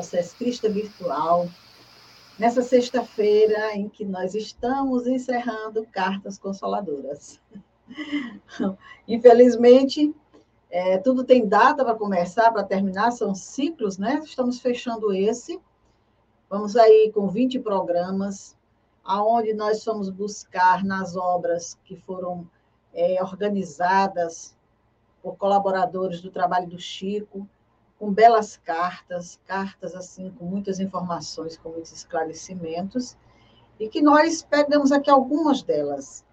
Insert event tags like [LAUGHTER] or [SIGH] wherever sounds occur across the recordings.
canal Sescrista Virtual. Nessa sexta-feira em que nós estamos encerrando Cartas Consoladoras. [LAUGHS] Infelizmente, é, tudo tem data para começar, para terminar, são ciclos, né? Estamos fechando esse. Vamos aí com 20 programas, aonde nós fomos buscar nas obras que foram é, organizadas por colaboradores do trabalho do Chico, com belas cartas, cartas assim com muitas informações, com muitos esclarecimentos, e que nós pegamos aqui algumas delas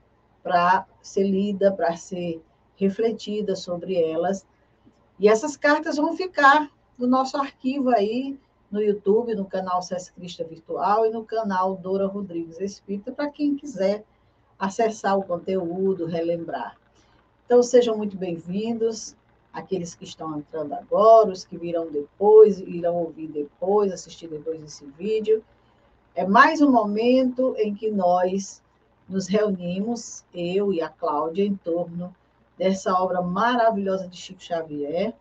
para ser lida, para ser refletida sobre elas. E essas cartas vão ficar no nosso arquivo aí no YouTube, no canal César Crista Virtual e no canal Dora Rodrigues Espírita, para quem quiser acessar o conteúdo, relembrar. Então, sejam muito bem-vindos aqueles que estão entrando agora, os que virão depois, irão ouvir depois, assistir depois esse vídeo. É mais um momento em que nós nos reunimos, eu e a Cláudia, em torno dessa obra maravilhosa de Chico Xavier.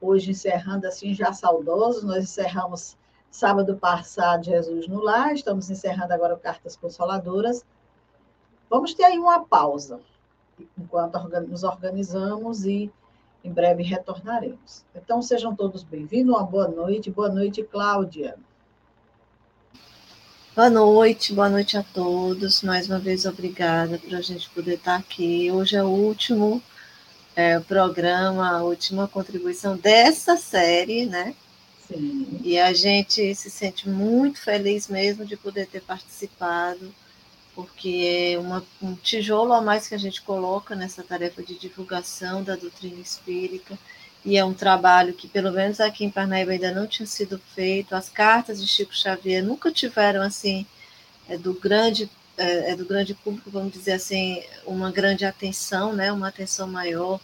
Hoje, encerrando assim, já saudosos, nós encerramos sábado passado Jesus no Lar, estamos encerrando agora Cartas Consoladoras. Vamos ter aí uma pausa, enquanto nos organizamos e em breve retornaremos. Então, sejam todos bem-vindos, uma boa noite. Boa noite, Cláudia. Boa noite, boa noite a todos. Mais uma vez, obrigada por a gente poder estar aqui. Hoje é o último é, programa, a última contribuição dessa série, né? Sim. E a gente se sente muito feliz mesmo de poder ter participado porque é uma, um tijolo a mais que a gente coloca nessa tarefa de divulgação da doutrina espírita, e é um trabalho que, pelo menos aqui em Parnaíba, ainda não tinha sido feito. As cartas de Chico Xavier nunca tiveram, assim, é do grande é, é do grande público, vamos dizer assim, uma grande atenção, né, uma atenção maior.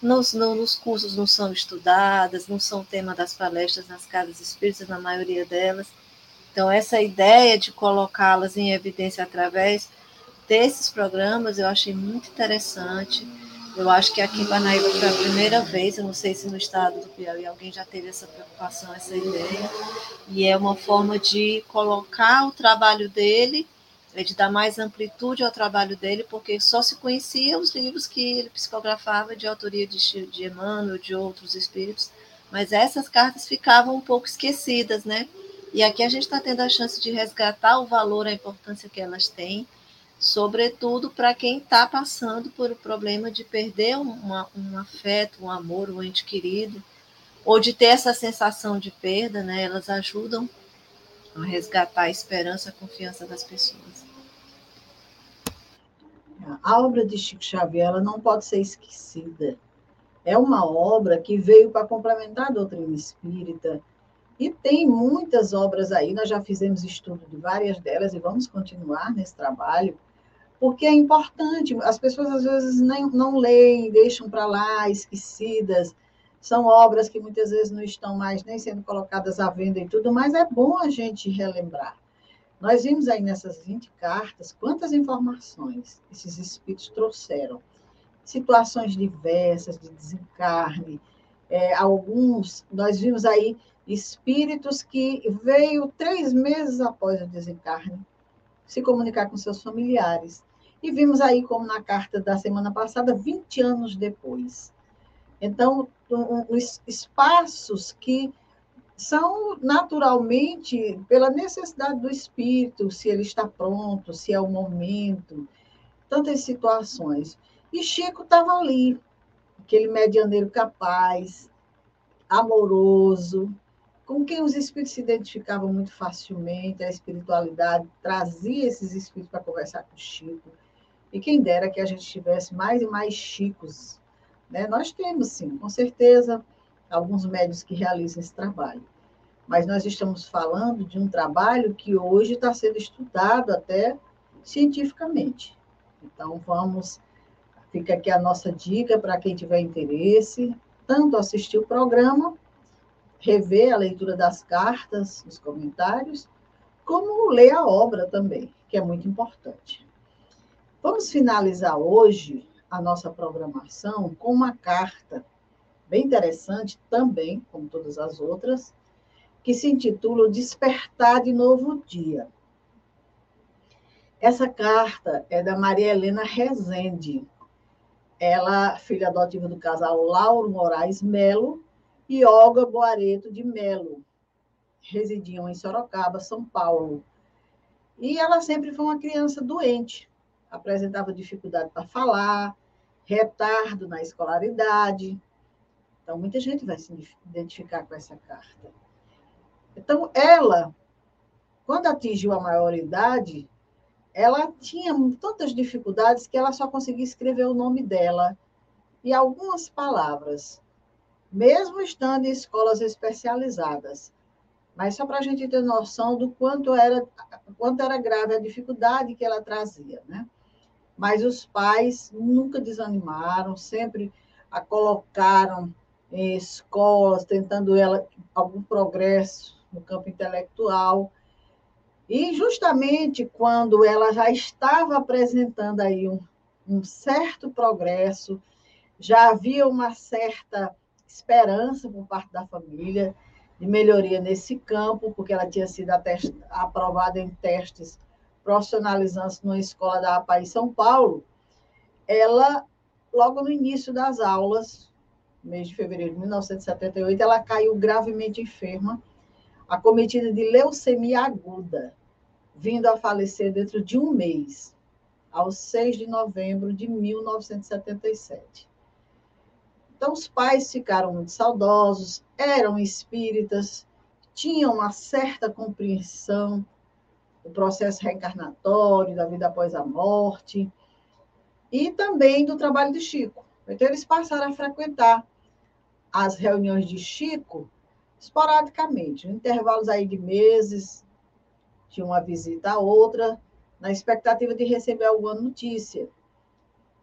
Nos, no, nos cursos não são estudadas, não são tema das palestras nas casas espíritas, na maioria delas. Então, essa ideia de colocá-las em evidência através desses programas eu achei muito interessante. Eu acho que aqui em Parnaíba foi a primeira vez, eu não sei se no estado do Piauí alguém já teve essa preocupação, essa ideia, e é uma forma de colocar o trabalho dele, é de dar mais amplitude ao trabalho dele, porque só se conhecia os livros que ele psicografava de autoria de, de Emmanuel, de outros espíritos, mas essas cartas ficavam um pouco esquecidas, né? E aqui a gente está tendo a chance de resgatar o valor, a importância que elas têm, sobretudo para quem está passando por o problema de perder uma, um afeto, um amor, um ente querido, ou de ter essa sensação de perda, né? Elas ajudam a resgatar a esperança, a confiança das pessoas. A obra de Chico Xavier não pode ser esquecida. É uma obra que veio para complementar a doutrina espírita, e tem muitas obras aí, nós já fizemos estudo de várias delas e vamos continuar nesse trabalho, porque é importante. As pessoas às vezes nem, não leem, deixam para lá, esquecidas. São obras que muitas vezes não estão mais nem sendo colocadas à venda e tudo, mas é bom a gente relembrar. Nós vimos aí nessas 20 cartas quantas informações esses espíritos trouxeram. Situações diversas de desencarne, é, alguns, nós vimos aí espíritos que veio três meses após o desencarne se comunicar com seus familiares. E vimos aí, como na carta da semana passada, 20 anos depois. Então, um, espaços que são naturalmente pela necessidade do espírito, se ele está pronto, se é o momento, tantas situações. E Chico estava ali, aquele medianeiro capaz, amoroso, com quem os espíritos se identificavam muito facilmente, a espiritualidade trazia esses espíritos para conversar com Chico. E quem dera que a gente tivesse mais e mais Chicos. Né? Nós temos, sim, com certeza, alguns médios que realizam esse trabalho. Mas nós estamos falando de um trabalho que hoje está sendo estudado até cientificamente. Então, vamos. Fica aqui a nossa dica para quem tiver interesse, tanto assistir o programa, rever a leitura das cartas, os comentários, como ler a obra também, que é muito importante. Vamos finalizar hoje a nossa programação com uma carta bem interessante também, como todas as outras, que se intitula Despertar de Novo Dia. Essa carta é da Maria Helena Rezende. Ela, filha adotiva do casal Lauro Moraes Melo e Olga Boareto de Melo. Residiam em Sorocaba, São Paulo. E ela sempre foi uma criança doente. Apresentava dificuldade para falar, retardo na escolaridade, então, muita gente vai se identificar com essa carta. Então, ela, quando atingiu a maioridade, ela tinha tantas dificuldades que ela só conseguia escrever o nome dela e algumas palavras, mesmo estando em escolas especializadas. Mas só para a gente ter noção do quanto era, quanto era grave a dificuldade que ela trazia, né? Mas os pais nunca desanimaram, sempre a colocaram em escolas, tentando ela algum progresso no campo intelectual. E justamente quando ela já estava apresentando aí um, um certo progresso, já havia uma certa esperança por parte da família de melhoria nesse campo, porque ela tinha sido aprovada em testes profissionalizantes numa escola da APA em São Paulo, ela, logo no início das aulas, mês de fevereiro de 1978, ela caiu gravemente enferma, acometida de leucemia aguda, vindo a falecer dentro de um mês, aos 6 de novembro de 1977. Então, os pais ficaram muito saudosos, eram espíritas, tinham uma certa compreensão do processo reencarnatório, da vida após a morte, e também do trabalho de Chico. Então, eles passaram a frequentar as reuniões de Chico esporadicamente, em intervalos aí de meses, de uma visita a outra, na expectativa de receber alguma notícia.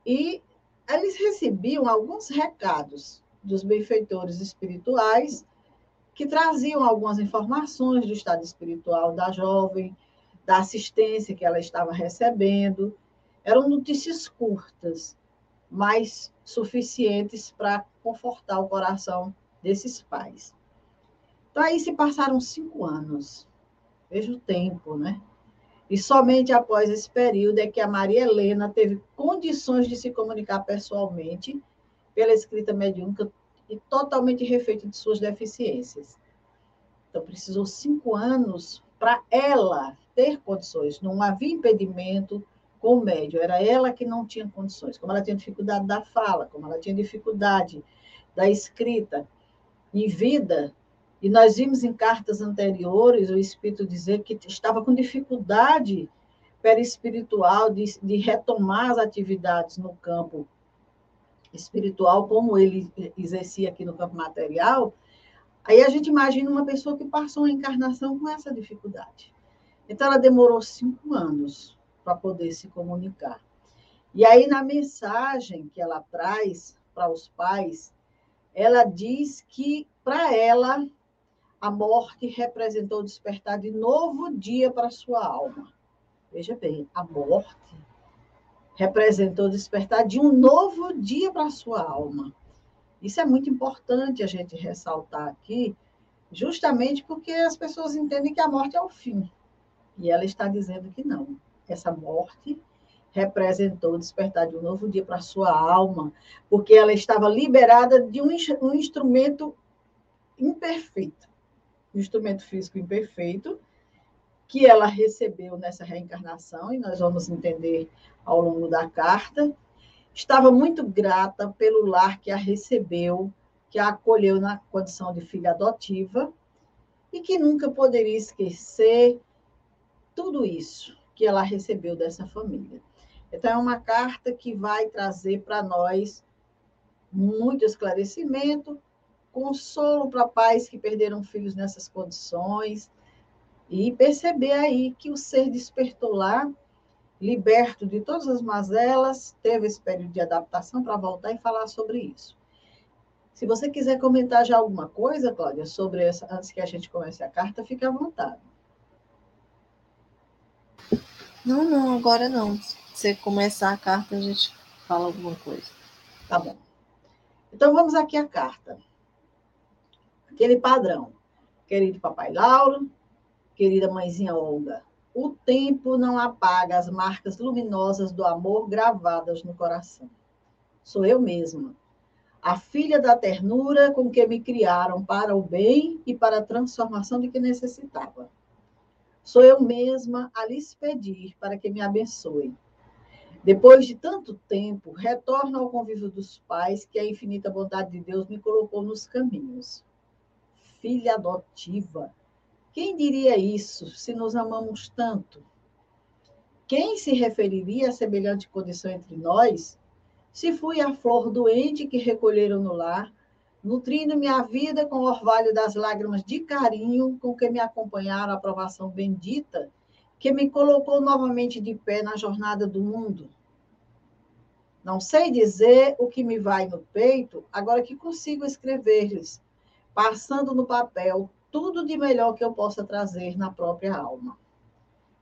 E eles recebiam alguns recados dos benfeitores espirituais que traziam algumas informações do estado espiritual da jovem, da assistência que ela estava recebendo. Eram notícias curtas, mas suficientes para confortar o coração desses pais. Então, aí se passaram cinco anos. Veja o tempo, né? E somente após esse período é que a Maria Helena teve condições de se comunicar pessoalmente pela escrita mediúnica e totalmente refeita de suas deficiências. Então, precisou cinco anos para ela ter condições. Não havia impedimento com o médio, era ela que não tinha condições. Como ela tinha dificuldade da fala, como ela tinha dificuldade da escrita em vida, e nós vimos em cartas anteriores o Espírito dizer que estava com dificuldade perispiritual de, de retomar as atividades no campo espiritual, como ele exercia aqui no campo material, aí a gente imagina uma pessoa que passou a encarnação com essa dificuldade. Então, ela demorou cinco anos para poder se comunicar. E aí, na mensagem que ela traz para os pais, ela diz que, para ela, a morte representou despertar de novo dia para sua alma. Veja bem, a morte representou despertar de um novo dia para sua alma. Isso é muito importante a gente ressaltar aqui, justamente porque as pessoas entendem que a morte é o fim. E ela está dizendo que não. Essa morte representou despertar de um novo dia para sua alma, porque ela estava liberada de um, um instrumento imperfeito, instrumento físico imperfeito, que ela recebeu nessa reencarnação, e nós vamos entender ao longo da carta. Estava muito grata pelo lar que a recebeu, que a acolheu na condição de filha adotiva, e que nunca poderia esquecer tudo isso que ela recebeu dessa família. Então, é uma carta que vai trazer para nós muito esclarecimento, consolo para pais que perderam filhos nessas condições, e perceber aí que o ser despertou lá, liberto de todas as mazelas, teve esse período de adaptação para voltar e falar sobre isso. Se você quiser comentar já alguma coisa, Cláudia, sobre essa, antes que a gente comece a carta, fique à vontade. Não, não, agora não. Se você começar a carta, a gente fala alguma coisa. Tá bom. Então vamos aqui à carta. Aquele padrão. Querido papai Lauro, querida mãezinha Olga, o tempo não apaga as marcas luminosas do amor gravadas no coração. Sou eu mesma, a filha da ternura com que me criaram para o bem e para a transformação de que necessitava. Sou eu mesma a lhes pedir para que me abençoe. Depois de tanto tempo, retorno ao convívio dos pais que a infinita bondade de Deus me colocou nos caminhos. Filha adotiva, quem diria isso se nos amamos tanto? Quem se referiria a semelhante condição entre nós? Se fui a flor doente que recolheram no lar, nutrindo minha vida com o orvalho das lágrimas de carinho com que me acompanharam a aprovação bendita, que me colocou novamente de pé na jornada do mundo. Não sei dizer o que me vai no peito, agora que consigo escrever-lhes, passando no papel tudo de melhor que eu possa trazer na própria alma.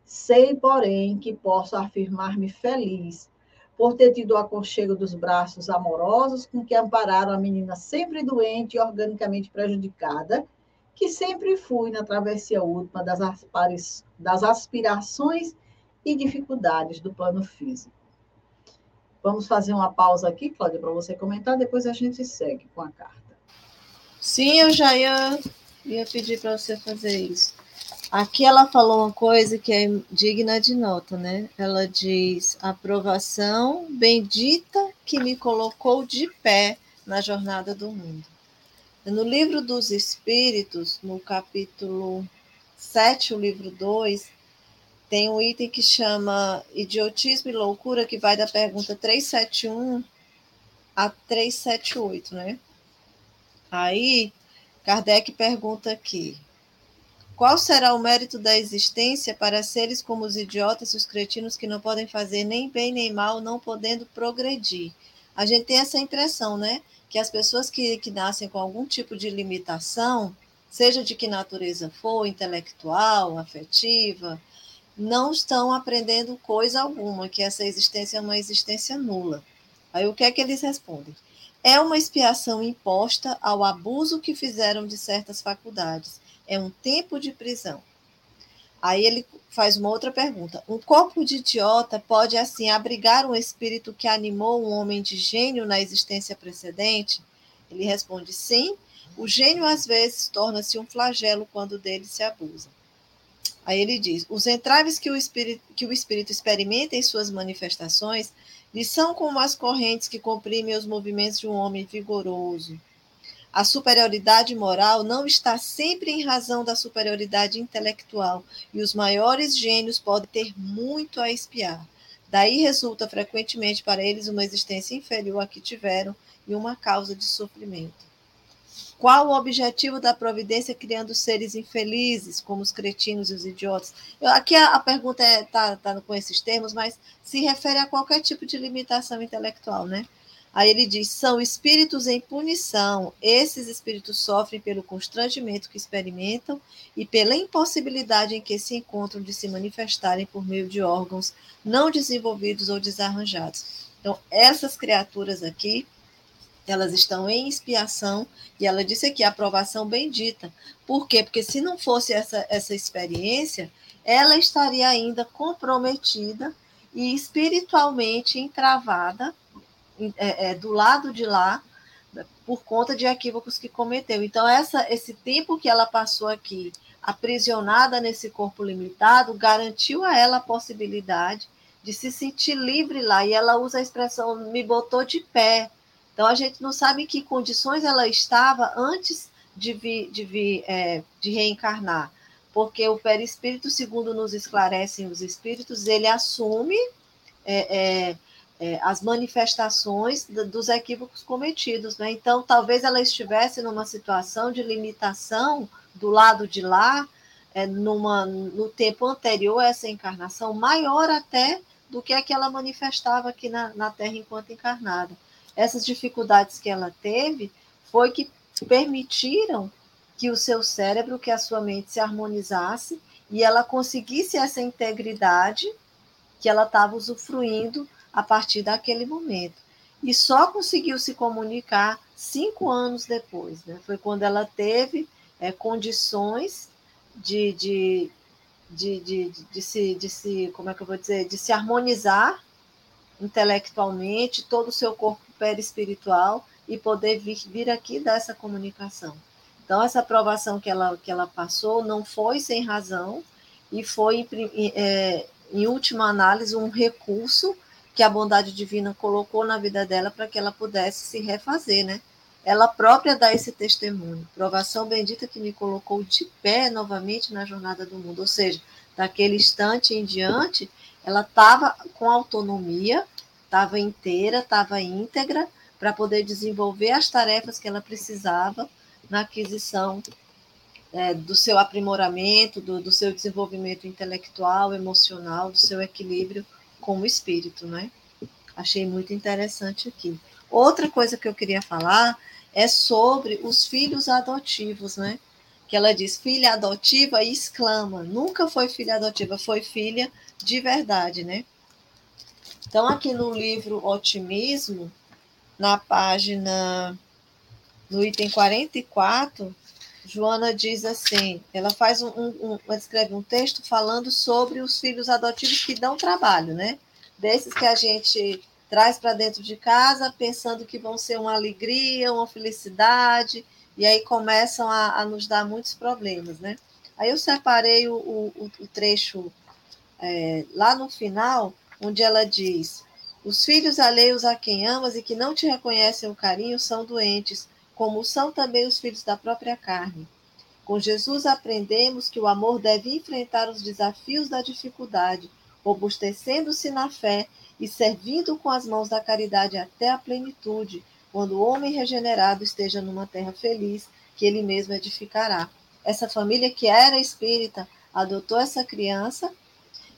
Sei, porém, que posso afirmar-me feliz por ter tido o aconchego dos braços amorosos com que ampararam a menina sempre doente e organicamente prejudicada, que sempre fui na travessia última das, das aspirações e dificuldades do plano físico. Vamos fazer uma pausa aqui, Cláudia, para você comentar, depois a gente segue com a carta. Sim, eu já ia ia pedir para você fazer isso. Aqui ela falou uma coisa que é digna de nota, né? Ela diz: aprovação bendita que me colocou de pé na jornada do mundo. No livro dos Espíritos, no capítulo 7, o livro 2, tem um item que chama Idiotismo e Loucura, que vai da pergunta 371 a 378, né? Aí Kardec pergunta aqui: qual será o mérito da existência para seres como os idiotas e os cretinos que não podem fazer nem bem nem mal, não podendo progredir? A gente tem essa impressão, né? Que as pessoas que, que nascem com algum tipo de limitação, seja de que natureza for, intelectual, afetiva, não estão aprendendo coisa alguma, que essa existência é uma existência nula. Aí o que é que eles respondem? É uma expiação imposta ao abuso que fizeram de certas faculdades. É um tempo de prisão. Aí ele faz uma outra pergunta. Um corpo de idiota pode, assim, abrigar um espírito que animou um homem de gênio na existência precedente? Ele responde sim. O gênio, às vezes, torna-se um flagelo quando dele se abusa. Aí ele diz: os entraves que o espírito, que o espírito experimenta em suas manifestações lhe são como as correntes que comprimem os movimentos de um homem vigoroso. A superioridade moral não está sempre em razão da superioridade intelectual, e os maiores gênios podem ter muito a espiar. Daí resulta frequentemente para eles uma existência inferior à que tiveram e uma causa de sofrimento. Qual o objetivo da providência criando seres infelizes, como os cretinos e os idiotas? Eu, aqui a, a pergunta está é, tá, tá com esses termos, mas se refere a qualquer tipo de limitação intelectual, né? Aí ele diz: são espíritos em punição. Esses espíritos sofrem pelo constrangimento que experimentam e pela impossibilidade em que se encontram de se manifestarem por meio de órgãos não desenvolvidos ou desarranjados. Então, essas criaturas aqui elas estão em expiação, e ela disse aqui, aprovação bendita. Por quê? Porque se não fosse essa, essa experiência, ela estaria ainda comprometida e espiritualmente entravada é, é, do lado de lá, por conta de equívocos que cometeu. Então, essa, esse tempo que ela passou aqui, aprisionada nesse corpo limitado, garantiu a ela a possibilidade de se sentir livre lá. E ela usa a expressão me botou de pé. Então, a gente não sabe em que condições ela estava antes de vir, de, vir é, de reencarnar. Porque o perispírito, segundo nos esclarecem os espíritos, ele assume é, é, é, as manifestações dos equívocos cometidos. Né? Então, talvez ela estivesse numa situação de limitação do lado de lá, é, numa, no tempo anterior a essa encarnação, maior até do que a que ela manifestava aqui na, na Terra enquanto encarnada. Essas dificuldades que ela teve foi que permitiram que o seu cérebro, que a sua mente se harmonizasse e ela conseguisse essa integridade que ela estava usufruindo a partir daquele momento. E só conseguiu se comunicar cinco anos depois. Né? Foi quando ela teve é, condições de, de, de, de, de, se, de se, como é que eu vou dizer, de se harmonizar intelectualmente, todo o seu corpo perispiritual e poder vir, vir aqui dar essa comunicação. Então, essa aprovação que ela, que ela passou não foi sem razão e foi, é, em última análise, um recurso que a bondade divina colocou na vida dela para que ela pudesse se refazer, né? Ela própria dá esse testemunho. Provação bendita que me colocou de pé novamente na jornada do mundo. Ou seja, daquele instante em diante, ela estava com autonomia, estava inteira, estava íntegra, para poder desenvolver as tarefas que ela precisava na aquisição é, do seu aprimoramento, do, do seu desenvolvimento intelectual, emocional, do seu equilíbrio com o espírito, né? Achei muito interessante aqui. Outra coisa que eu queria falar é sobre os filhos adotivos, né? Que ela diz filha adotiva e exclama, nunca foi filha adotiva, foi filha de verdade, né? Então, aqui no livro Otimismo, na página, no item 44, Joana diz assim: ela faz um, um, um, escreve um texto falando sobre os filhos adotivos que dão trabalho, né? Desses que a gente traz para dentro de casa, pensando que vão ser uma alegria, uma felicidade, e aí começam a, a nos dar muitos problemas, né? Aí eu separei o, o, o trecho é, lá no final, onde ela diz: Os filhos alheios a quem amas e que não te reconhecem o carinho são doentes como são também os filhos da própria carne. Com Jesus aprendemos que o amor deve enfrentar os desafios da dificuldade, robustecendo-se na fé e servindo com as mãos da caridade até a plenitude, quando o homem regenerado esteja numa terra feliz, que ele mesmo edificará. Essa família que era espírita adotou essa criança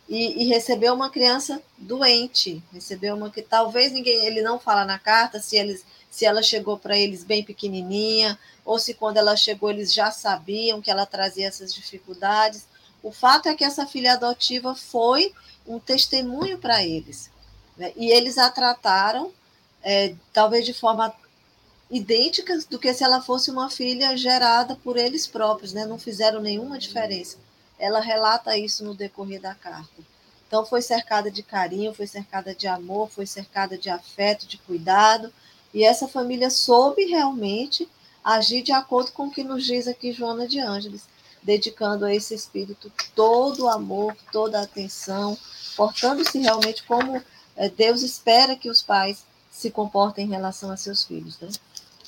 e, e, recebeu uma criança doente, recebeu uma que talvez ninguém, ele não fala na carta se eles se ela chegou para eles bem pequenininha, ou se quando ela chegou eles já sabiam que ela trazia essas dificuldades. O fato é que essa filha adotiva foi um testemunho para eles. Né? E eles a trataram, é, talvez de forma idêntica do que se ela fosse uma filha gerada por eles próprios, né? não fizeram nenhuma diferença. Ela relata isso no decorrer da carta. Então, foi cercada de carinho, foi cercada de amor, foi cercada de afeto, de cuidado, e essa família soube realmente agir de acordo com o que nos diz aqui Joana de Ângeles, dedicando a esse espírito todo o amor, toda a atenção, portando-se realmente como é, Deus espera que os pais se comportem em relação a seus filhos. Né?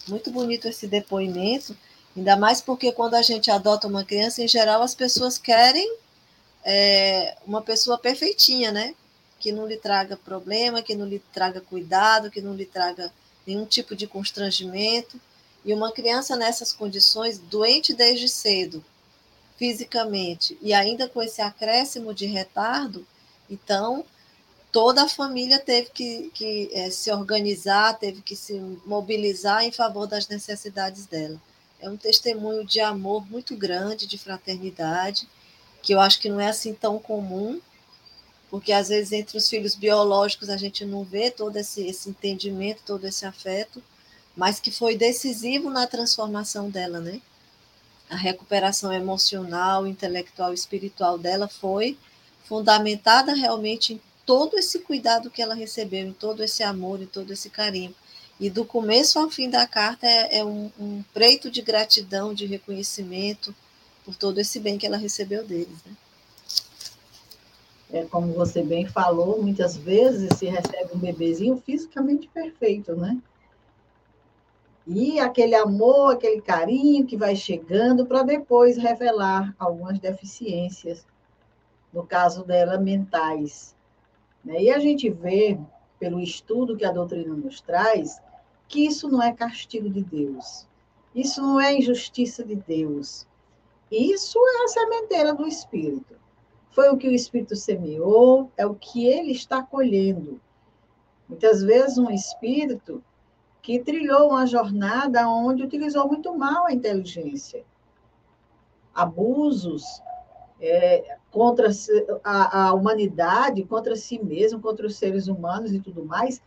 Muito bonito esse depoimento, ainda mais porque quando a gente adota uma criança, em geral as pessoas querem é, uma pessoa perfeitinha, né? Que não lhe traga problema, que não lhe traga cuidado, que não lhe traga nenhum tipo de constrangimento. E uma criança nessas condições, doente desde cedo, fisicamente, e ainda com esse acréscimo de retardo, então toda a família teve que, que é, se organizar, teve que se mobilizar em favor das necessidades dela. É um testemunho de amor muito grande, de fraternidade, que eu acho que não é assim tão comum, porque às vezes entre os filhos biológicos a gente não vê todo esse, esse entendimento, todo esse afeto, mas que foi decisivo na transformação dela, né? A recuperação emocional, intelectual, espiritual dela foi fundamentada realmente em todo esse cuidado que ela recebeu, em todo esse amor, em todo esse carinho. E do começo ao fim da carta é, é um, um, preito de gratidão, de reconhecimento por todo esse bem que ela recebeu deles. Né? É, como você bem falou, muitas vezes se recebe um bebezinho fisicamente perfeito, né? E aquele amor, aquele carinho que vai chegando para depois revelar algumas deficiências, no caso dela, mentais. Né? E a gente vê, pelo estudo que a doutrina nos traz, que isso não é castigo de Deus. Isso não é injustiça de Deus. Isso é a sementeira do Espírito. Foi o que o Espírito semeou, é o que ele está colhendo. Muitas vezes, um espírito que trilhou uma jornada onde utilizou muito mal a inteligência. Abusos é, contra a, a humanidade, contra si mesmo, contra os seres humanos e tudo mais,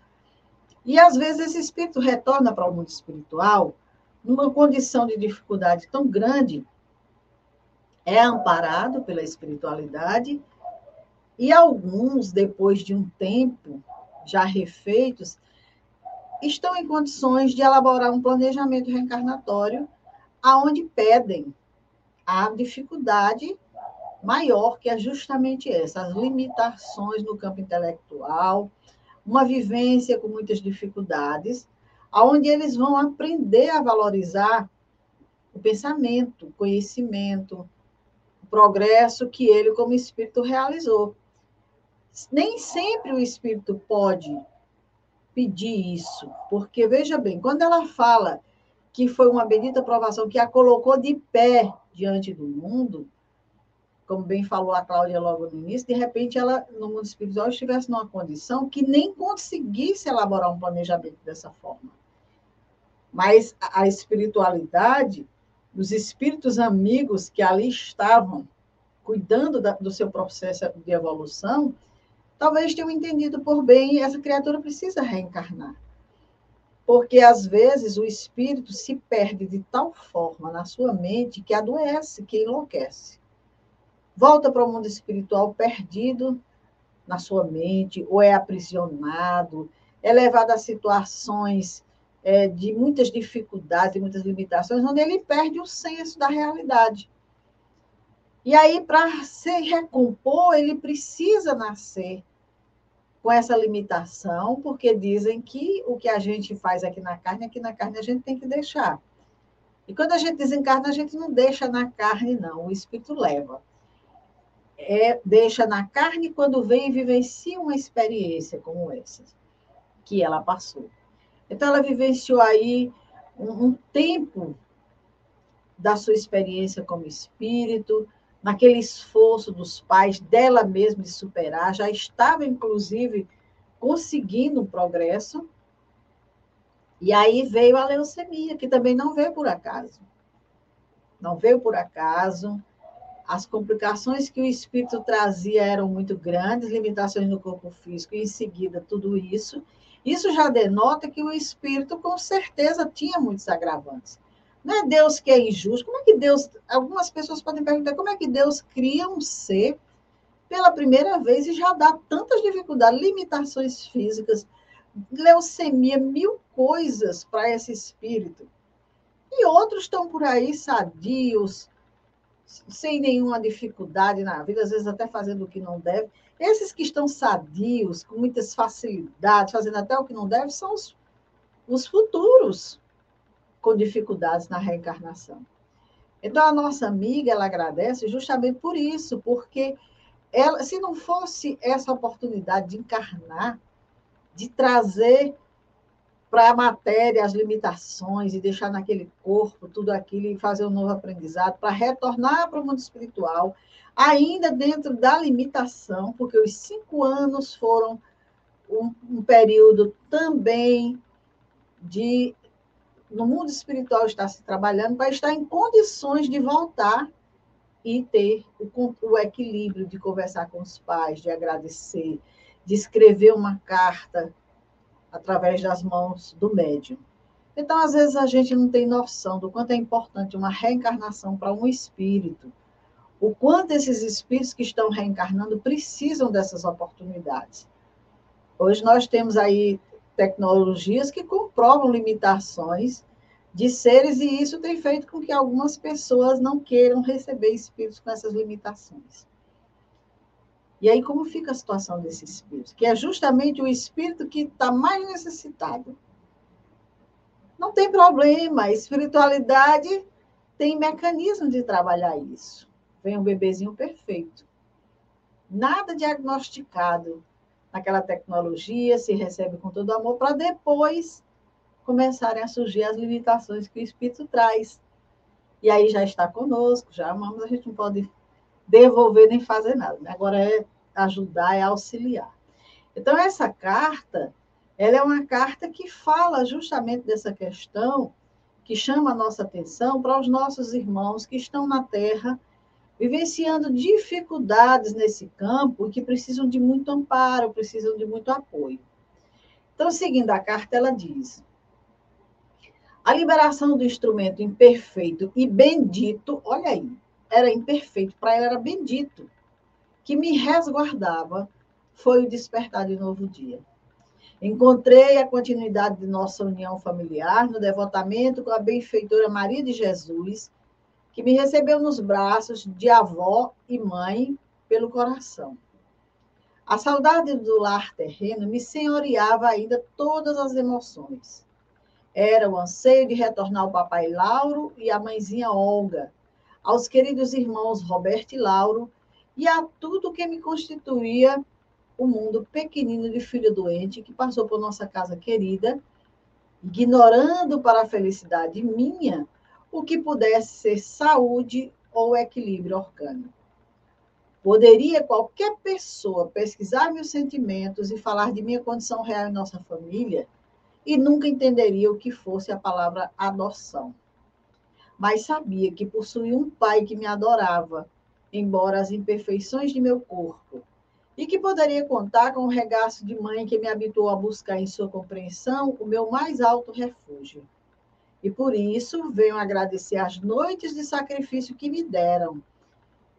e às vezes esse espírito retorna para o mundo espiritual numa condição de dificuldade tão grande, é amparado pela espiritualidade, e alguns, depois de um tempo já refeitos, estão em condições de elaborar um planejamento reencarnatório aonde pedem a dificuldade maior que é justamente essa, as limitações no campo intelectual, uma vivência com muitas dificuldades, aonde eles vão aprender a valorizar o pensamento, o conhecimento, o progresso que ele, como espírito, realizou. Nem sempre o espírito pode pedir isso, porque, veja bem, quando ela fala que foi uma bendita provação que a colocou de pé diante do mundo, como bem falou a Cláudia logo no início, de repente ela, no mundo espiritual, estivesse numa condição que nem conseguisse elaborar um planejamento dessa forma. Mas a espiritualidade, os espíritos amigos que ali estavam, cuidando da, do seu processo de evolução, talvez tenham entendido por bem essa criatura precisa reencarnar. Porque, às vezes, o espírito se perde de tal forma na sua mente que adoece, que enlouquece volta para o mundo espiritual perdido na sua mente, ou é aprisionado, é levado a situações é, de muitas dificuldades, muitas limitações, onde ele perde o senso da realidade. E aí, para se recompor, ele precisa nascer com essa limitação, porque dizem que o que a gente faz aqui na carne, aqui na carne a gente tem que deixar. E quando a gente desencarna, a gente não deixa na carne, não, o espírito leva é, deixa na carne quando vem e vivencia uma experiência como essa que ela passou. Então, ela vivenciou aí um, um tempo da sua experiência como espírito, naquele esforço dos pais dela mesma de superar, já estava, inclusive, conseguindo um progresso. E aí veio a leucemia, que também não veio por acaso. Não veio por acaso as complicações que o espírito trazia eram muito grandes, limitações no corpo físico, e em seguida tudo isso. Isso já denota que o espírito, com certeza, tinha muitos agravantes. Não é Deus que é injusto. Como é que Deus. Algumas pessoas podem perguntar como é que Deus cria um ser pela primeira vez e já dá tantas dificuldades, limitações físicas, leucemia, mil coisas para esse espírito. E outros estão por aí sadios, sem nenhuma dificuldade na vida, às vezes até fazendo o que não deve. Esses que estão sadios, com muitas facilidades, fazendo até o que não deve, são os, os futuros com dificuldades na reencarnação. Então, a nossa amiga, ela agradece justamente por isso, porque ela, se não fosse essa oportunidade de encarnar, de trazer para a matéria, as limitações, e deixar naquele corpo tudo aquilo e fazer um novo aprendizado, para retornar para o mundo espiritual, ainda dentro da limitação, porque os cinco anos foram um, um período também de no mundo espiritual estar se trabalhando para estar em condições de voltar e ter o, o, equilíbrio de conversar com os pais, de agradecer, de escrever uma carta através das mãos do médium. Então, às vezes, a gente não tem noção do quanto é importante uma reencarnação para um espírito, o quanto esses espíritos que estão reencarnando precisam dessas oportunidades. Hoje nós temos aí tecnologias que comprovam limitações de seres, e isso tem feito com que algumas pessoas não queiram receber espíritos com essas limitações. E aí, como fica a situação desse espírito? Que é justamente o espírito que está mais necessitado. Não tem problema, a espiritualidade tem mecanismo de trabalhar isso. Vem um bebezinho perfeito. Nada diagnosticado naquela tecnologia, se recebe com todo amor, para depois começarem a surgir as limitações que o espírito traz. E aí já está conosco, já amamos, a gente não pode devolver nem fazer nada. Né? Agora é ajudar, é auxiliar. Então, essa carta, ela é uma carta que fala justamente dessa questão, que chama a nossa atenção para os nossos irmãos que estão na Terra, vivenciando dificuldades nesse campo e que precisam de muito amparo, precisam de muito apoio. Então, seguindo a carta, ela diz: a liberação do instrumento imperfeito e bendito, olha aí, era imperfeito, para ela era bendito, que me resguardava, foi o despertar de novo dia. Encontrei a continuidade de nossa união familiar no devotamento com a benfeitora Maria de Jesus, que me recebeu nos braços de avó e mãe pelo coração. A saudade do lar terreno me senhoreava ainda todas as emoções. Era o anseio de retornar ao papai Lauro e à mãezinha Olga, aos queridos irmãos Roberto e Lauro, e a tudo que me constituía o mundo pequenino de filho doente que passou por nossa casa querida, ignorando para a felicidade minha o que pudesse ser saúde ou equilíbrio orgânico. Poderia qualquer pessoa pesquisar meus sentimentos e falar de minha condição real em nossa família e nunca entenderia o que fosse a palavra adoção. Mas sabia que possuía um pai que me adorava embora as imperfeições de meu corpo, e que poderia contar com o regaço de mãe que me habituou a buscar em sua compreensão o meu mais alto refúgio. E por isso venho agradecer as noites de sacrifício que me deram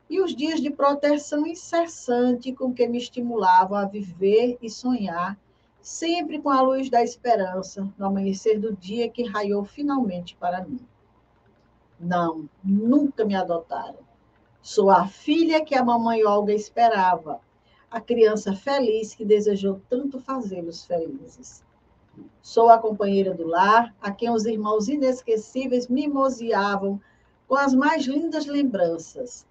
e os dias de proteção incessante com que me estimulavam a viver e sonhar, sempre com a luz da esperança no amanhecer do dia que raiou finalmente para mim. Não, nunca me adotaram Sou a filha que a mamãe Olga esperava, a criança feliz que desejou tanto fazê-los felizes. Sou a companheira do lar, a quem os irmãos inesquecíveis mimoseavam com as mais lindas lembranças.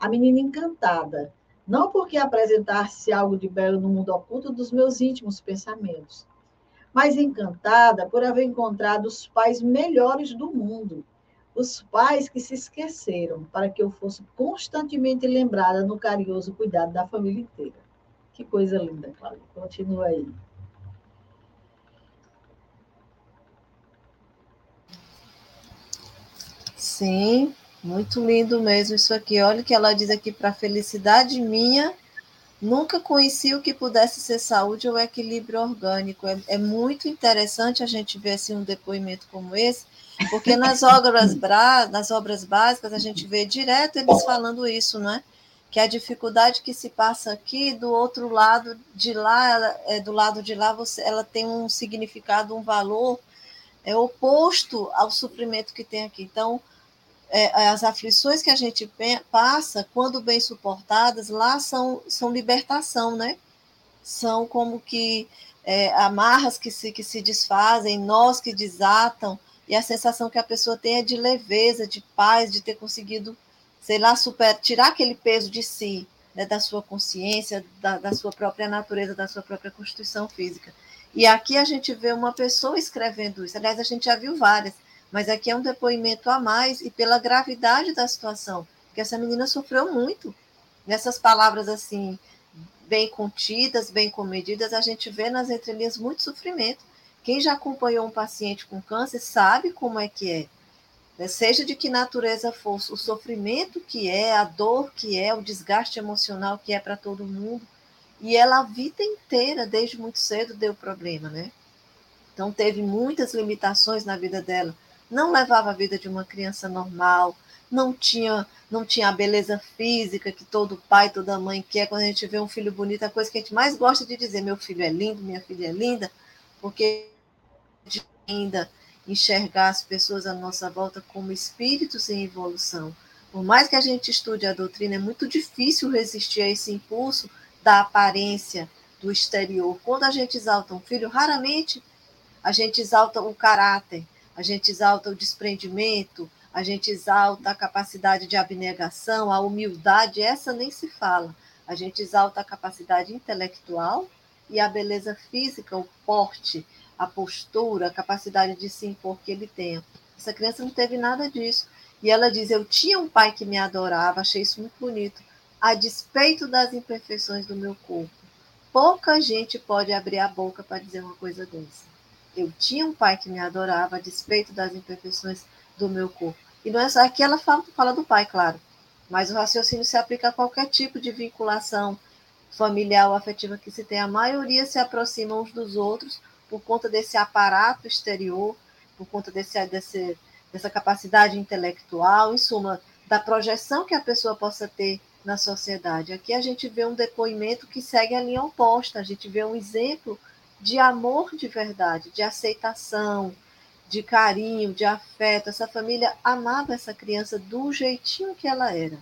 A menina encantada, não porque apresentasse algo de belo no mundo oculto dos meus íntimos pensamentos, mas encantada por haver encontrado os pais melhores do mundo, os pais que se esqueceram para que eu fosse constantemente lembrada no carinhoso cuidado da família inteira. Que coisa linda, Cláudia. Continua aí. Sim, muito lindo mesmo isso aqui. Olha o que ela diz aqui para felicidade minha. Nunca conheci o que pudesse ser saúde ou equilíbrio orgânico. É, é muito interessante a gente ver assim, um depoimento como esse, porque nas [LAUGHS] obras, nas obras básicas a gente vê direto eles falando isso, não é? Que a dificuldade que se passa aqui, do outro lado de lá, ela, é, do lado de lá, você, ela tem um significado, um valor é oposto ao sofrimento que tem aqui. Então, é, as aflições que a gente passa, quando bem suportadas, lá são, são libertação, né? São como que é, amarras que se, que se desfazem, nós que desatam, e a sensação que a pessoa tem é de leveza, de paz, de ter conseguido, sei lá, super, tirar aquele peso de si, né, da sua consciência, da, da sua própria natureza, da sua própria constituição física. E aqui a gente vê uma pessoa escrevendo isso. Aliás, a gente já viu várias, mas aqui é um depoimento a mais e pela gravidade da situação, que essa menina sofreu muito. Nessas palavras assim, bem contidas, bem comedidas, a gente vê nas entrelinhas muito sofrimento. Quem já acompanhou um paciente com câncer sabe como é que é. Né? Seja de que natureza fosse, o sofrimento que é, a dor que é, o desgaste emocional que é para todo mundo. E ela a vida inteira, desde muito cedo, deu problema, né? Então teve muitas limitações na vida dela. Não levava a vida de uma criança normal, não tinha, não tinha a beleza física que todo pai, toda mãe quer. Quando a gente vê um filho bonito, a coisa que a gente mais gosta de dizer, meu filho é lindo, minha filha é linda, porque ainda enxergar as pessoas à nossa volta como espíritos em evolução. Por mais que a gente estude a doutrina, é muito difícil resistir a esse impulso da aparência do exterior. Quando a gente exalta um filho, raramente a gente exalta o caráter, a gente exalta o desprendimento, a gente exalta a capacidade de abnegação, a humildade, essa nem se fala. A gente exalta a capacidade intelectual e a beleza física, o porte, a postura, a capacidade de se impor que ele tem. Essa criança não teve nada disso. E ela diz: Eu tinha um pai que me adorava, achei isso muito bonito, a despeito das imperfeições do meu corpo. Pouca gente pode abrir a boca para dizer uma coisa dessa. Eu tinha um pai que me adorava, a despeito das imperfeições do meu corpo. E não é só aqui ela fala, fala do pai, claro, mas o raciocínio se aplica a qualquer tipo de vinculação familiar ou afetiva que se tem. A maioria se aproxima uns dos outros por conta desse aparato exterior, por conta desse, desse, dessa capacidade intelectual, em suma, da projeção que a pessoa possa ter na sociedade. Aqui a gente vê um depoimento que segue a linha oposta, a gente vê um exemplo de amor de verdade, de aceitação, de carinho, de afeto. Essa família amava essa criança do jeitinho que ela era.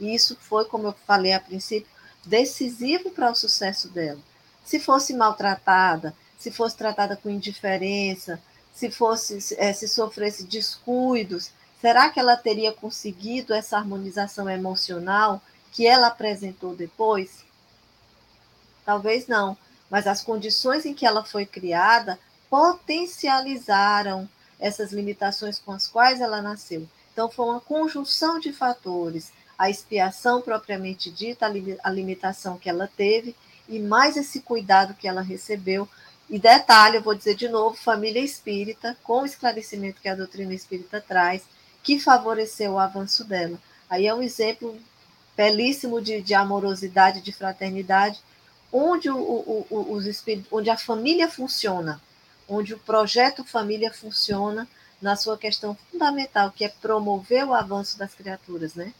E isso foi, como eu falei a princípio, decisivo para o sucesso dela. Se fosse maltratada, se fosse tratada com indiferença, se fosse se sofresse descuidos, será que ela teria conseguido essa harmonização emocional que ela apresentou depois? Talvez não, mas as condições em que ela foi criada potencializaram essas limitações com as quais ela nasceu. Então, foi uma conjunção de fatores, a expiação propriamente dita, a limitação que ela teve, e mais esse cuidado que ela recebeu. E detalhe, eu vou dizer de novo, família espírita, com o esclarecimento que a doutrina espírita traz, que favoreceu o avanço dela. Aí é um exemplo belíssimo de, de amorosidade, de fraternidade, onde, o, o, o, os onde a família funciona, onde o projeto família funciona na sua questão fundamental, que é promover o avanço das criaturas, né?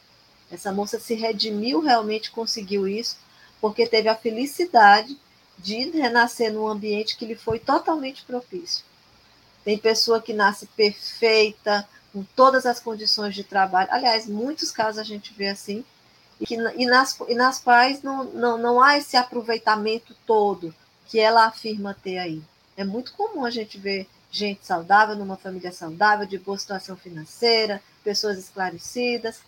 Essa moça se redimiu, realmente conseguiu isso, porque teve a felicidade de renascer num ambiente que lhe foi totalmente propício. Tem pessoa que nasce perfeita, com todas as condições de trabalho. Aliás, muitos casos a gente vê assim, e, que, e, nas, e nas quais não, não, não há esse aproveitamento todo que ela afirma ter aí. É muito comum a gente ver gente saudável, numa família saudável, de boa situação financeira, pessoas esclarecidas,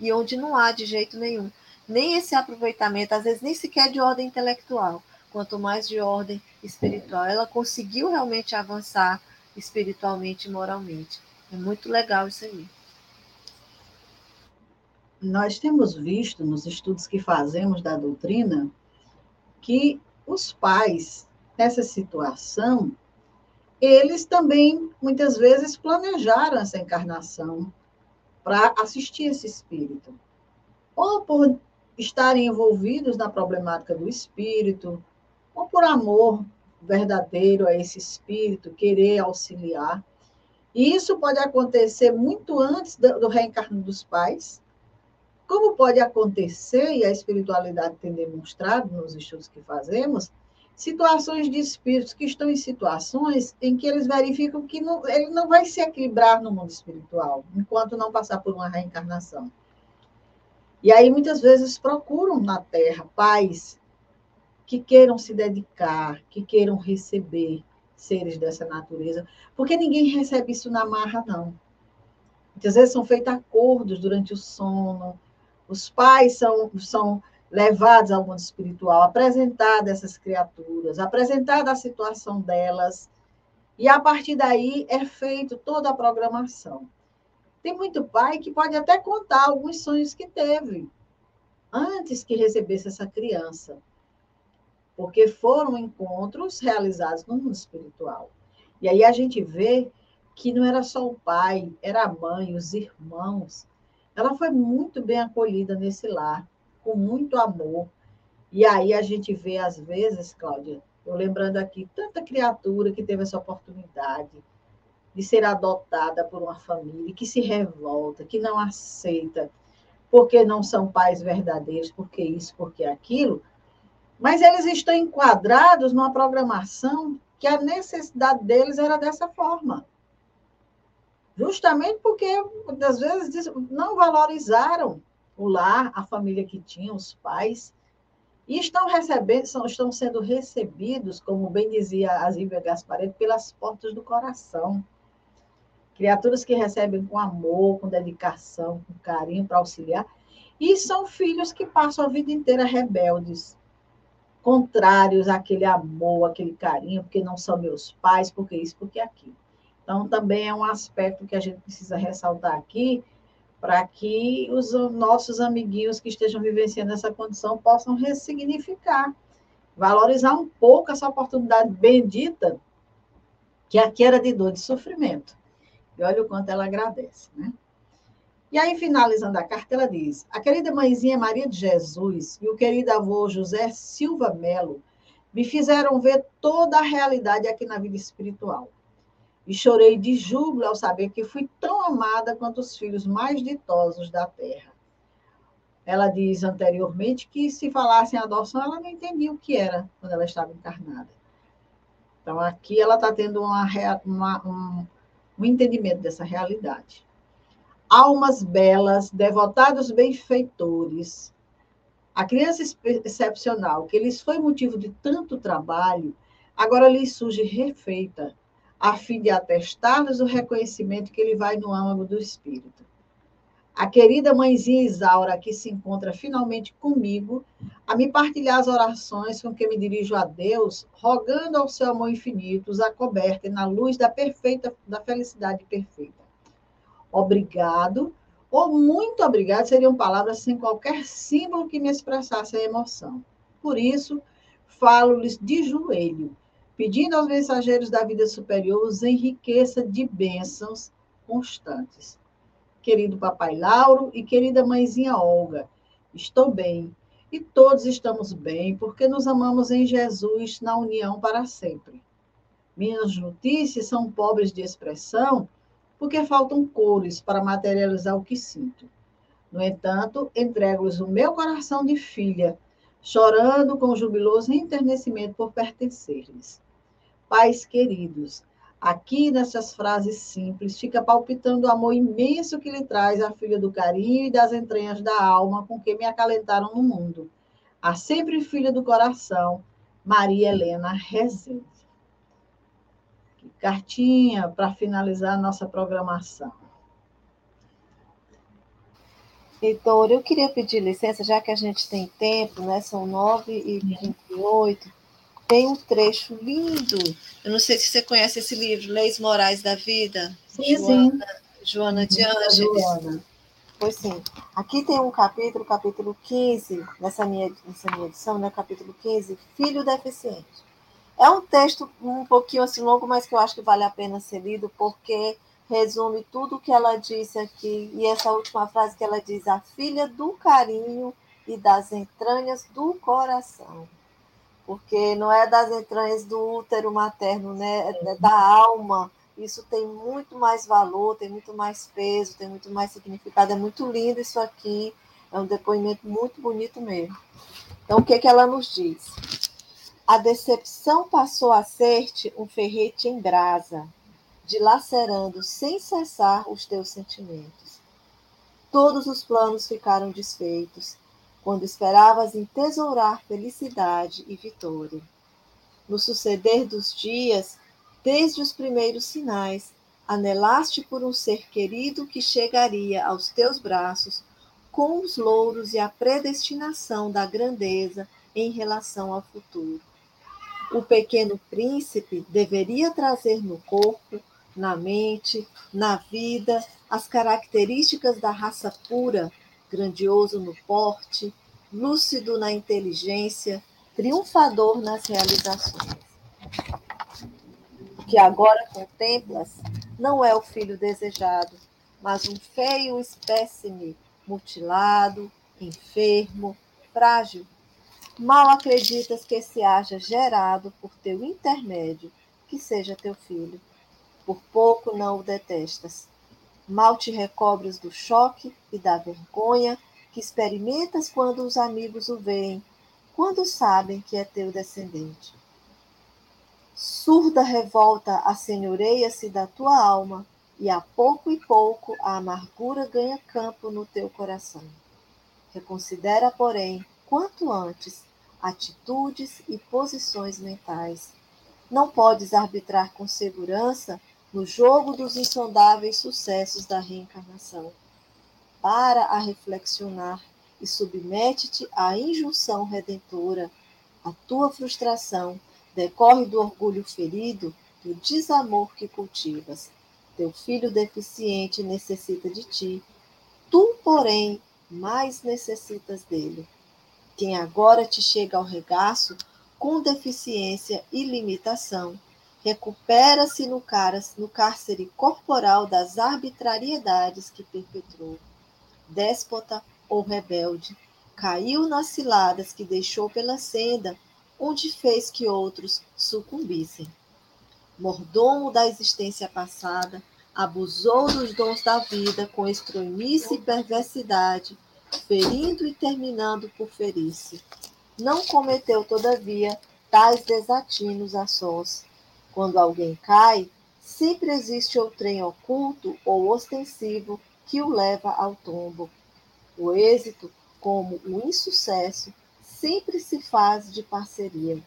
e onde não há de jeito nenhum. Nem esse aproveitamento, às vezes nem sequer de ordem intelectual, quanto mais de ordem espiritual. Ela conseguiu realmente avançar espiritualmente e moralmente. É muito legal isso aí. Nós temos visto nos estudos que fazemos da doutrina que os pais nessa situação, eles também, muitas vezes, planejaram essa encarnação para assistir esse espírito. Ou por estarem envolvidos na problemática do espírito, ou por amor verdadeiro a esse espírito, querer auxiliar. E isso pode acontecer muito antes do, reencarno dos pais, como pode acontecer, e a espiritualidade tem demonstrado nos estudos que fazemos, situações de espíritos que estão em situações em que eles verificam que não, ele não vai se equilibrar no mundo espiritual, enquanto não passar por uma reencarnação. E aí, muitas vezes, procuram na Terra pais que queiram se dedicar, que queiram receber seres dessa natureza, porque ninguém recebe isso na marra, não. Muitas vezes são feitos acordos durante o sono, os pais são, são levados ao mundo espiritual, apresentar dessas criaturas, apresentar a situação delas, e a partir daí é feito toda a programação. Tem muito pai que pode até contar alguns sonhos que teve antes que recebesse essa criança, porque foram encontros realizados no mundo espiritual. E aí a gente vê que não era só o pai, era a mãe, os irmãos. Ela foi muito bem acolhida nesse lar com muito amor. E aí a gente vê, às vezes, Cláudia, eu lembrando aqui, tanta criatura que teve essa oportunidade de ser adotada por uma família, que se revolta, que não aceita, porque não são pais verdadeiros, porque isso, porque aquilo, mas eles estão enquadrados numa programação que a necessidade deles era dessa forma. Justamente porque, às vezes, não valorizaram o lar, a família que tinham, os pais, e estão recebendo, estão sendo recebidos, como bem dizia a Zíbia Gaspareto, pelas portas do coração. Criaturas que recebem com amor, com dedicação, com carinho para auxiliar, e são filhos que passam a vida inteira rebeldes, contrários àquele amor, àquele carinho, porque não são meus pais, porque isso, porque aquilo. Então, também é um aspecto que a gente precisa ressaltar aqui, para que os nossos amiguinhos que estejam vivenciando essa condição possam ressignificar, valorizar um pouco essa oportunidade bendita que aqui era de dor de sofrimento. E olha o quanto ela agradece, né? E aí, finalizando a carta, ela diz: A querida mãezinha Maria de Jesus e o querido avô José Silva Melo me fizeram ver toda a realidade aqui na vida espiritual. E chorei de júbilo ao saber que fui tão amada quanto os filhos mais ditosos da terra. Ela diz anteriormente que se falasse em adoção, ela não entendia o que era quando ela estava encarnada. Então, aqui ela está tendo uma, uma, um, um entendimento dessa realidade almas belas, devotados benfeitores. A criança excepcional, que lhes foi motivo de tanto trabalho, agora lhes surge refeita, a fim de atestar-lhes o reconhecimento que ele vai no âmago do espírito. A querida mãezinha Isaura, que se encontra finalmente comigo, a me partilhar as orações com que me dirijo a Deus, rogando ao seu amor infinito, os acoberte na luz da perfeita, da felicidade perfeita obrigado ou muito obrigado seriam palavras sem qualquer símbolo que me expressasse a emoção. Por isso, falo-lhes de joelho, pedindo aos mensageiros da vida superior os enriqueça de bênçãos constantes. Querido papai Lauro e querida mãezinha Olga, estou bem e todos estamos bem porque nos amamos em Jesus na união para sempre. Minhas notícias são pobres de expressão porque faltam cores para materializar o que sinto. No entanto, entrego-lhes o meu coração de filha, chorando com jubiloso enternecimento por pertencer-lhes. Pais queridos, aqui nessas frases simples fica palpitando o amor imenso que lhe traz a filha do carinho e das entranhas da alma com que me acalentaram no mundo. A sempre filha do coração, Maria Helena Rezende cartinha para finalizar a nossa programação. Heitor, eu queria pedir licença, já que a gente tem tempo, né? São 9 e 28 tem um trecho lindo. Eu não sei se você conhece esse livro, Leis Morais da Vida. Sim, Joana, sim. Joana de Ângeles. Pois sim. Aqui tem um capítulo, capítulo 15, nessa minha, nessa minha edição, né? Capítulo 15, Filho Deficiente. É um texto um pouquinho assim longo, mas que eu acho que vale a pena ser lido, porque resume tudo o que ela disse aqui. E essa última frase que ela diz: a filha do carinho e das entranhas do coração. Porque não é das entranhas do útero materno, né? É da alma. Isso tem muito mais valor, tem muito mais peso, tem muito mais significado. É muito lindo isso aqui. É um depoimento muito bonito mesmo. Então, o que, que ela nos diz? A decepção passou a ser-te um ferrete em brasa, dilacerando sem cessar os teus sentimentos. Todos os planos ficaram desfeitos, quando esperavas entesourar felicidade e vitória. No suceder dos dias, desde os primeiros sinais, anelaste por um ser querido que chegaria aos teus braços com os louros e a predestinação da grandeza em relação ao futuro. O pequeno príncipe deveria trazer no corpo, na mente, na vida, as características da raça pura, grandioso no porte, lúcido na inteligência, triunfador nas realizações. O que agora contemplas não é o filho desejado, mas um feio espécime, mutilado, enfermo, frágil, Mal acreditas que se haja gerado por teu intermédio, que seja teu filho. Por pouco não o detestas. Mal te recobres do choque e da vergonha que experimentas quando os amigos o veem, quando sabem que é teu descendente. Surda revolta assenhoreia-se da tua alma, e a pouco e pouco a amargura ganha campo no teu coração. Reconsidera, porém, quanto antes, atitudes e posições mentais. Não podes arbitrar com segurança no jogo dos insondáveis sucessos da reencarnação. Para a reflexionar e submete-te à injunção redentora. A tua frustração decorre do orgulho ferido, do desamor que cultivas. Teu filho deficiente necessita de ti, tu, porém, mais necessitas dele. Quem agora te chega ao regaço com deficiência e limitação, recupera-se no, no cárcere corporal das arbitrariedades que perpetrou. Déspota ou rebelde, caiu nas ciladas que deixou pela senda, onde fez que outros sucumbissem. Mordomo da existência passada, abusou dos dons da vida com estromice e perversidade, ferindo e terminando por ferir-se. Não cometeu, todavia, tais desatinos a sós. Quando alguém cai, sempre existe outrem oculto ou ostensivo que o leva ao tombo. O êxito, como o insucesso, sempre se faz de parceria.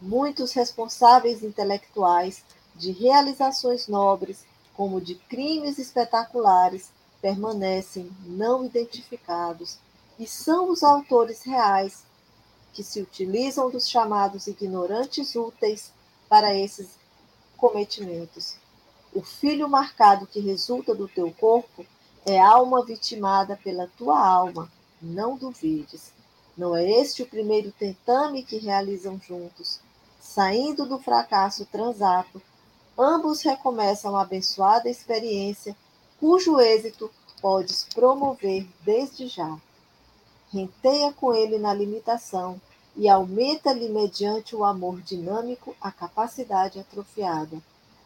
Muitos responsáveis intelectuais de realizações nobres, como de crimes espetaculares, permanecem não identificados e são os autores reais que se utilizam dos chamados ignorantes úteis para esses cometimentos. O filho marcado que resulta do teu corpo é alma vitimada pela tua alma, não duvides. Não é este o primeiro tentame que realizam juntos. Saindo do fracasso transato, ambos recomeçam a abençoada experiência, cujo êxito podes promover desde já. Renteia com ele na limitação e aumenta-lhe mediante o amor dinâmico a capacidade atrofiada.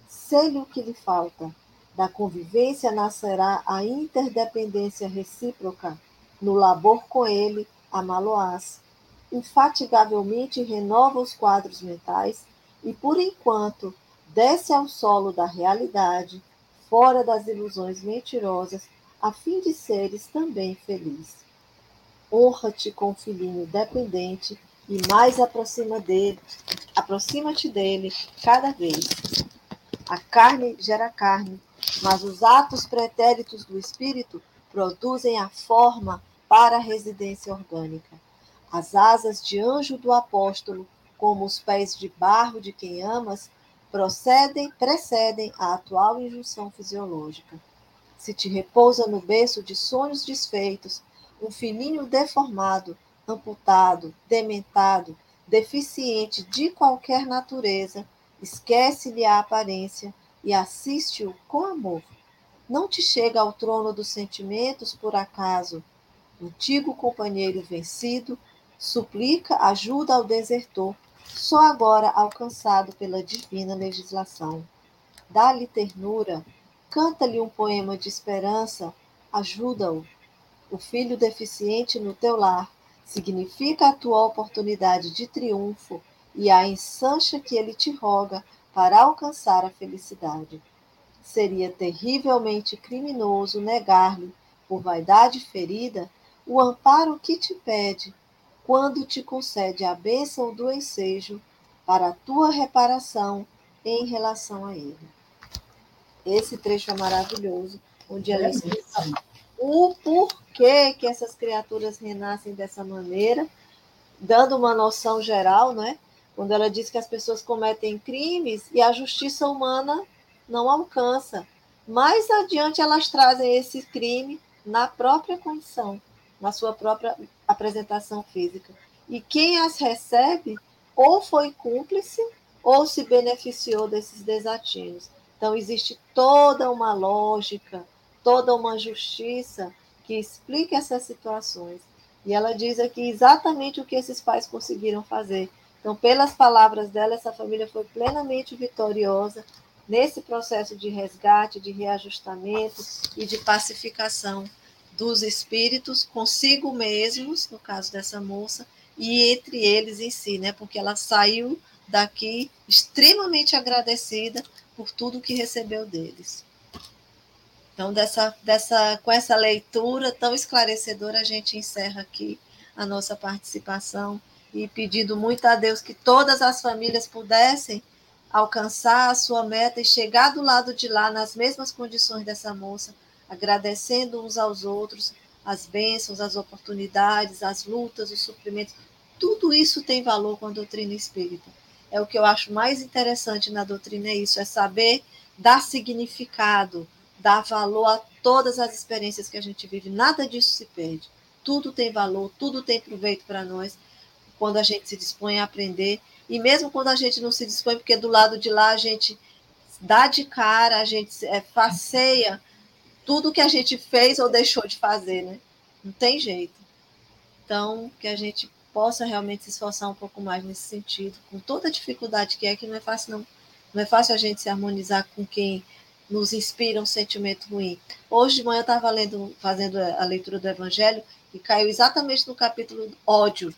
Sei-lhe o que lhe falta, da convivência nascerá a interdependência recíproca. No labor com ele, a Maloás infatigavelmente renova os quadros mentais e, por enquanto, desce ao solo da realidade, fora das ilusões mentirosas, a fim de seres também feliz. Honra-te com o filhinho dependente e mais aproxima dele, aproxima-te dele cada vez. A carne gera carne, mas os atos pretéritos do espírito produzem a forma para a residência orgânica. As asas de anjo do apóstolo, como os pés de barro de quem amas, procedem, precedem a atual injunção fisiológica. Se te repousa no berço de sonhos desfeitos, um filhinho deformado, amputado, dementado, deficiente de qualquer natureza, esquece-lhe a aparência e assiste-o com amor. Não te chega ao trono dos sentimentos por acaso. Antigo companheiro vencido, suplica ajuda ao desertor, só agora alcançado pela divina legislação. Dá-lhe ternura, canta-lhe um poema de esperança, ajuda-o. O filho deficiente no teu lar significa a tua oportunidade de triunfo e a ensancha que ele te roga para alcançar a felicidade. Seria terrivelmente criminoso negar-lhe, por vaidade ferida, o amparo que te pede, quando te concede a bênção do ensejo para a tua reparação em relação a ele. Esse trecho é maravilhoso, onde ela explica o porquê que essas criaturas renascem dessa maneira, dando uma noção geral, né? quando ela diz que as pessoas cometem crimes e a justiça humana não alcança. Mais adiante, elas trazem esse crime na própria condição, na sua própria apresentação física. E quem as recebe ou foi cúmplice ou se beneficiou desses desatinos. Então, existe toda uma lógica, toda uma justiça que explica essas situações. E ela diz aqui exatamente o que esses pais conseguiram fazer então, pelas palavras dela, essa família foi plenamente vitoriosa nesse processo de resgate, de reajustamento e de pacificação dos espíritos consigo mesmos, no caso dessa moça, e entre eles em si, né? Porque ela saiu daqui extremamente agradecida por tudo que recebeu deles. Então, dessa, dessa, com essa leitura tão esclarecedora, a gente encerra aqui a nossa participação e pedindo muito a Deus que todas as famílias pudessem alcançar a sua meta e chegar do lado de lá nas mesmas condições dessa moça, agradecendo uns aos outros as bênçãos, as oportunidades, as lutas, os sofrimentos. Tudo isso tem valor com a doutrina espírita. É o que eu acho mais interessante na doutrina, é isso, é saber dar significado, dar valor a todas as experiências que a gente vive. Nada disso se perde. Tudo tem valor, tudo tem proveito para nós quando a gente se dispõe a aprender e mesmo quando a gente não se dispõe, porque do lado de lá a gente dá de cara, a gente é, faceia tudo que a gente fez ou deixou de fazer, né? Não tem jeito. Então, que a gente possa realmente se esforçar um pouco mais nesse sentido, com toda a dificuldade que é, que não é fácil, não. Não é fácil a gente se harmonizar com quem nos inspira um sentimento ruim. Hoje de manhã eu estava lendo, fazendo a leitura do Evangelho e caiu exatamente no capítulo ódio,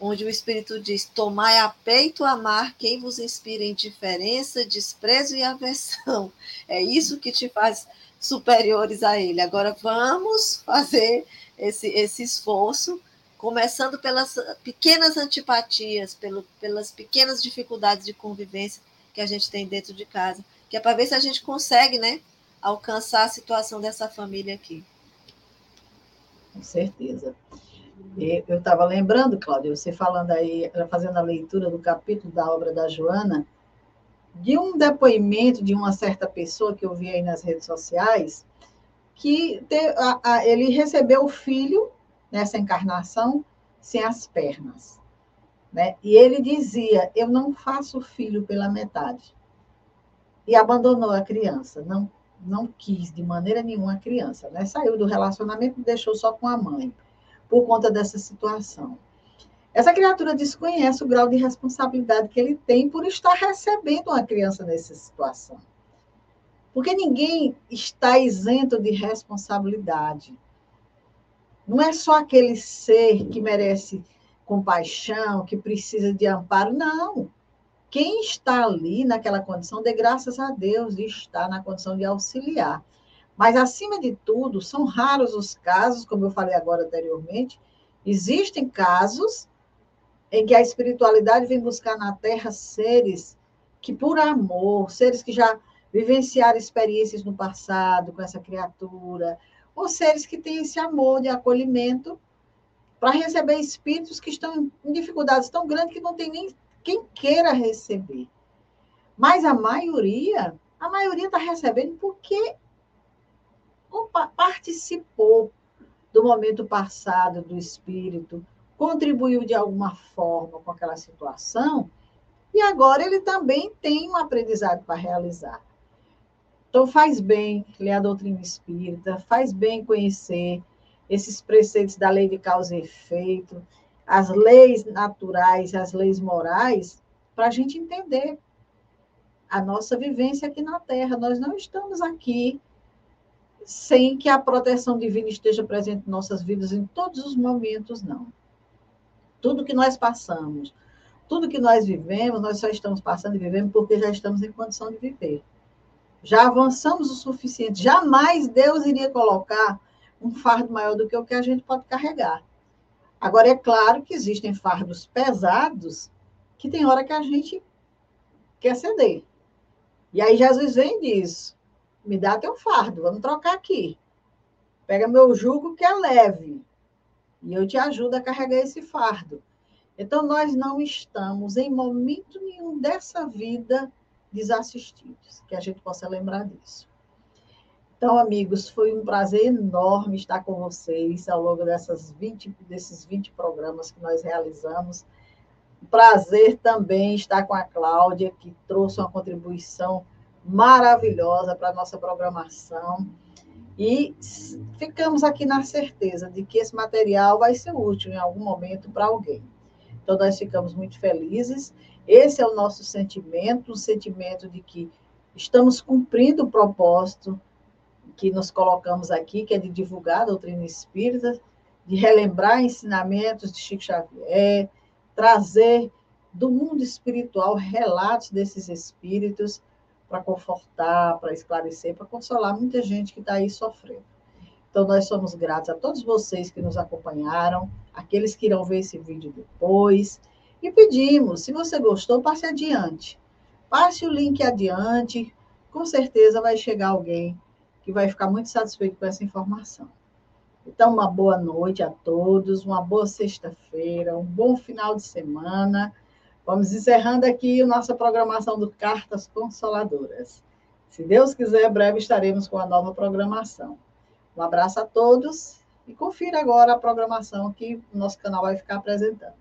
onde o Espírito diz: Tomai a peito amar quem vos inspira indiferença, desprezo e aversão. É isso que te faz superiores a ele. Agora vamos fazer esse, esse esforço, começando pelas pequenas antipatias, pelo, pelas pequenas dificuldades de convivência que a gente tem dentro de casa, que é para ver se a gente consegue, né, alcançar a situação dessa família aqui. Com certeza. Eu estava lembrando, Cláudia, você falando aí, fazendo a leitura do capítulo da obra da Joana, de um depoimento de uma certa pessoa que eu vi aí nas redes sociais, que a, a, ele recebeu o filho nessa encarnação sem as pernas. Né? E ele dizia: Eu não faço filho pela metade. E abandonou a criança, não, não quis de maneira nenhuma a criança. Né? Saiu do relacionamento e deixou só com a mãe por conta dessa situação. Essa criatura desconhece o grau de responsabilidade que ele tem por estar recebendo uma criança nessa situação. Porque ninguém está isento de responsabilidade. Não é só aquele ser que merece compaixão, que precisa de amparo, não. Quem está ali naquela condição, dê graças a Deus de estar na condição de auxiliar. Mas, acima de tudo, são raros os casos, como eu falei agora anteriormente, existem casos em que a espiritualidade vem buscar na Terra seres que, por amor, seres que já vivenciaram experiências no passado com essa criatura, ou seres que têm esse amor de acolhimento para receber espíritos que estão em dificuldades tão grandes que não tem nem quem queira receber. Mas a maioria, a maioria está recebendo porque participou do momento passado do espírito, contribuiu de alguma forma com aquela situação, e agora ele também tem um aprendizado para realizar. Então, faz bem ler a doutrina espírita, faz bem conhecer esses preceitos da lei de causa e efeito, as leis naturais, as leis morais, para a gente entender a nossa vivência aqui na Terra. Nós não estamos aqui sem que a proteção divina esteja presente em nossas vidas em todos os momentos, não. Tudo que nós passamos, tudo que nós vivemos, nós só estamos passando e vivendo porque já estamos em condição de viver. Já avançamos o suficiente. Jamais Deus iria colocar um fardo maior do que o que a gente pode carregar. Agora, é claro que existem fardos pesados que tem hora que a gente quer ceder. E aí Jesus vem e diz: me dá teu fardo, vamos trocar aqui. Pega meu jugo que é leve, e eu te ajudo a carregar esse fardo. Então, nós não estamos, em momento nenhum dessa vida, desassistidos, que a gente possa lembrar disso. Então, amigos, foi um prazer enorme estar com vocês ao longo dessas 20, desses 20 programas que nós realizamos. Prazer também estar com a Cláudia, que trouxe uma contribuição maravilhosa para a nossa programação. E ficamos aqui na certeza de que esse material vai ser útil em algum momento para alguém. Então, nós ficamos muito felizes. Esse é o nosso sentimento, o sentimento de que estamos cumprindo o propósito que nos colocamos aqui, que é de divulgar a doutrina espírita, de relembrar ensinamentos de Chico Xavier, trazer do mundo espiritual, relatos desses espíritos para confortar, para esclarecer, para consolar muita gente que está aí sofrendo. Então, nós somos gratos a todos vocês que nos acompanharam, aqueles que irão ver esse vídeo depois, e pedimos, se você gostou, passe adiante. Passe o link adiante, com certeza vai chegar alguém vai ficar muito satisfeito com essa informação. Então, uma boa noite a todos, uma boa sexta-feira, um bom final de semana. Vamos encerrando aqui a nossa programação do Cartas Consoladoras. Se Deus quiser, breve estaremos com a nova programação. Um abraço a todos e confira agora a programação que o nosso canal vai ficar apresentando.